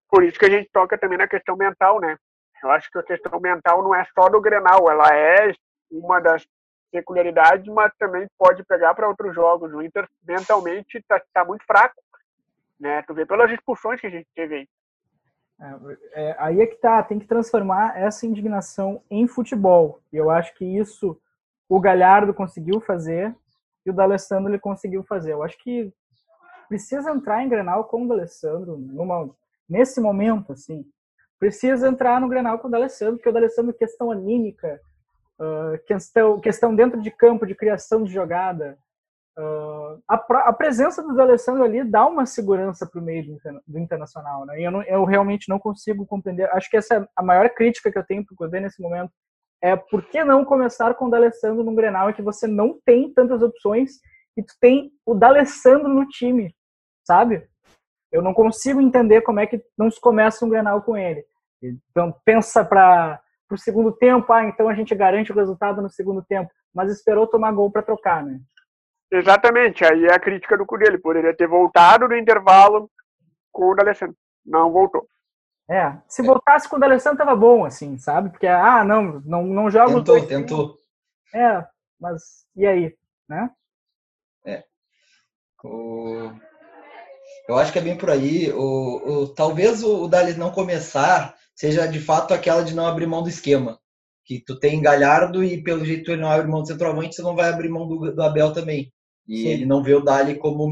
Por isso que a gente toca também na questão mental, né? Eu acho que a questão mental não é só do Grenal, ela é uma das peculiaridade, mas também pode pegar para outros jogos. O Inter mentalmente está tá muito fraco, né? Tu vê pelas expulsões que a gente teve aí. É, é, aí é que tá, tem que transformar essa indignação em futebol. E eu acho que isso o Galhardo conseguiu fazer e o D'Alessandro ele conseguiu fazer. Eu acho que precisa entrar em Grenal com o D'Alessandro numa, nesse momento, assim. Precisa entrar no Grenal com o D'Alessandro, porque o D'Alessandro, questão anímica, uh, questão, questão dentro de campo de criação de jogada. Uh, a, a, presença do Alessandro ali dá uma segurança para o meio do, do, Internacional. Né? E eu, não, eu, realmente não consigo compreender. Acho que essa é a maior crítica que eu tenho para o Cudê nesse momento. É por que não começar com o D'Alessandro num Grenal em que você não tem tantas opções e tu tem o D'Alessandro no time, sabe? Eu não consigo entender como é que não se começa um Grenal com ele. Então pensa para para o segundo tempo, ah, então a gente garante o resultado no segundo tempo, mas esperou tomar gol para trocar, né? Exatamente, aí é a crítica do Cudê, ele poderia ter voltado no intervalo com o D'Alessandro, não voltou. É, se voltasse com o D'Alessandro tava bom, assim, sabe? Porque, ah, não, não, não joga tentou, dois tentou. É, mas e aí, né? É. O... Eu acho que é bem por aí. O, o talvez o, o Dali não começar seja de fato aquela de não abrir mão do esquema. Que tu tem Galhardo e pelo jeito ele não abre mão do centroavante, você não vai abrir mão do, do Abel também. E Sim. ele não vê o Dali como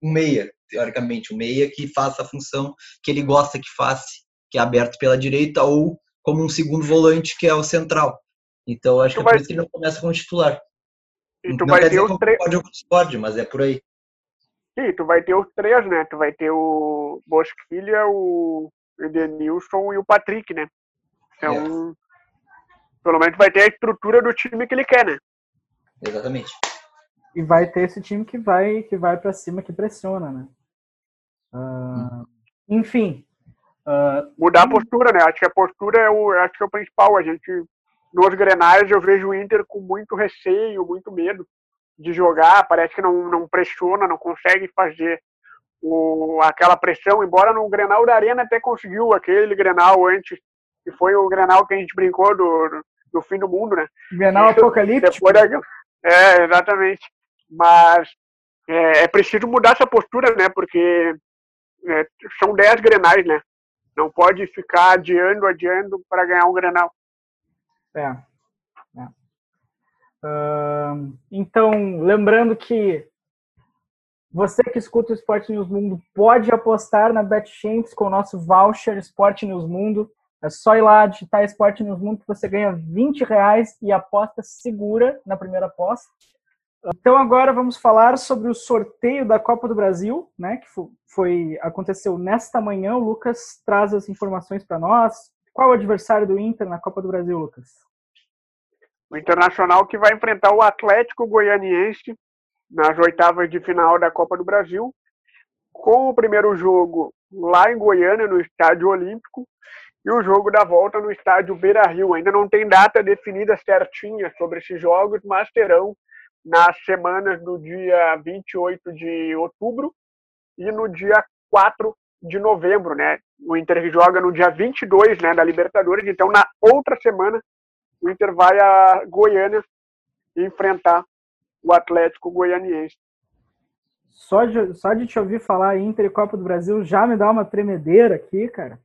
um meia, teoricamente, um meia que faça a função que ele gosta que faça, que é aberto pela direita, ou como um segundo volante, que é o central. Então, acho que é por isso que ele não começa como titular. E tu não vai ter os três. Pode, mas é por aí. Sim, tu vai ter os três, né? Tu vai ter o Bosquilha, o Edenilson e o Patrick, né? Então, é. pelo menos vai ter a estrutura do time que ele quer, né? Exatamente. E vai ter esse time que vai que vai para cima, que pressiona, né? Uh, enfim. Uh, Mudar a postura, né? Acho que a postura é o, acho que é o principal. A gente nos Grenais eu vejo o Inter com muito receio, muito medo de jogar, parece que não, não pressiona, não consegue fazer o, aquela pressão, embora no Grenal da Arena até conseguiu aquele Grenal antes, que foi o Grenal que a gente brincou do, do fim do mundo, né? Grenal apocalíptico. Da, é, exatamente. Mas é, é, preciso mudar essa postura, né? Porque é, são 10 Grenais, né? Não pode ficar adiando, adiando para ganhar um Grenal. É. é. Uh, então, lembrando que você que escuta o Esporte News Mundo pode apostar na BetChamps com o nosso voucher Esporte News Mundo. É só ir lá digitar Esporte News Mundo que você ganha 20 reais e aposta segura na primeira aposta. Então agora vamos falar sobre o sorteio da Copa do Brasil, né? Que foi aconteceu nesta manhã. O Lucas traz as informações para nós. Qual o adversário do Inter na Copa do Brasil, Lucas? O Internacional que vai enfrentar o Atlético Goianiense nas oitavas de final da Copa do Brasil, com o primeiro jogo lá em Goiânia, no Estádio Olímpico, e o jogo da volta no Estádio Beira Rio. Ainda não tem data definida certinha sobre esses jogos, mas terão nas semanas do dia 28 de outubro e no dia 4 de novembro, né? O Inter joga no dia 22, né, da Libertadores, então na outra semana o Inter vai a Goiânia enfrentar o Atlético Goianiense. Só de, só de te ouvir falar Inter e Copa do Brasil já me dá uma tremedeira aqui, cara.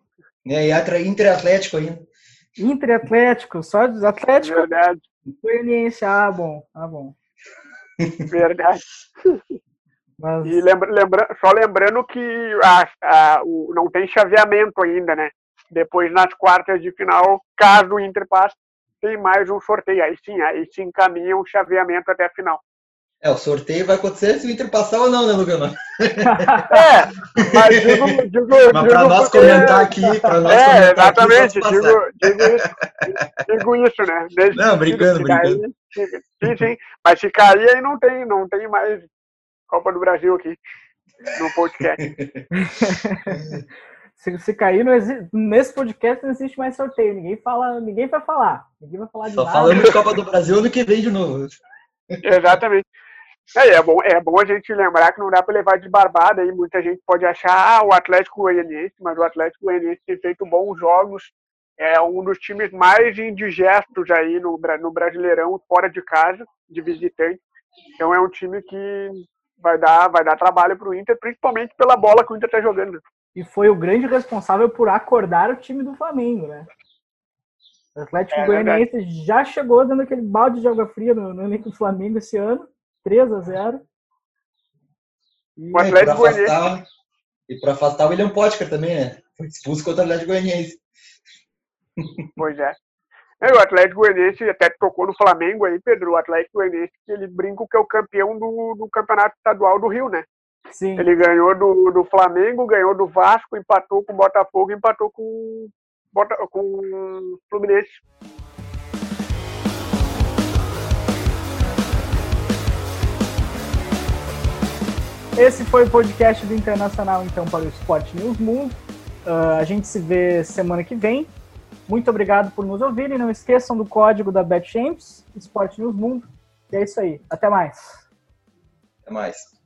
É, e Inter Atlético ainda. Inter Atlético, só de Atlético. Verdade. Goianiense, ah, bom, ah, bom. Verdade. Mas... E lembra, lembra, só lembrando que a, a, o, não tem chaveamento ainda, né? Depois, nas quartas de final, caso o Inter passe, tem mais um sorteio. Aí sim, aí se encaminha um chaveamento até a final. É, o sorteio vai acontecer se o Inter passar ou não, né, Lugano? é, mas digo, digo, mas para nós porque... comentar aqui, para nós é, exatamente, aqui, digo, digo, isso, digo isso, né? Desde não, brincando, brincando. Sim, sim, mas se cair aí não tem, não tem mais Copa do Brasil aqui no podcast. se, se cair, não existe, nesse podcast não existe mais sorteio. Ninguém fala, ninguém vai falar. Ninguém vai falar de Só nada. falando de Copa do Brasil no que vem de novo. Exatamente. É, é, bom, é bom a gente lembrar que não dá para levar de barbada aí. Muita gente pode achar ah, o Atlético Goianiense, mas o Atlético Goianiense tem feito bons jogos. É um dos times mais indigestos aí no, no Brasileirão, fora de casa, de visitante. Então é um time que vai dar, vai dar trabalho para o Inter, principalmente pela bola que o Inter está jogando. E foi o grande responsável por acordar o time do Flamengo, né? O Atlético é, Goianiense já chegou dando aquele balde de água fria no, no elenco do Flamengo esse ano, 3 a 0 e, o Atlético Goianiense. E para afastar o William Potker também, né? Foi expulso contra o Atlético Goianiense. Pois é. é. O Atlético Goianiense até tocou no Flamengo aí, Pedro. O Atlético Goianiense, ele brinca que é o campeão do, do Campeonato Estadual do Rio, né? Sim. Ele ganhou do, do Flamengo, ganhou do Vasco, empatou com o Botafogo, empatou com, com o Fluminense. Esse foi o podcast do Internacional, então, para o Esporte News Mundo. Uh, a gente se vê semana que vem. Muito obrigado por nos ouvir e não esqueçam do código da BetChamps, Esporte News Mundo. E é isso aí. Até mais. Até mais.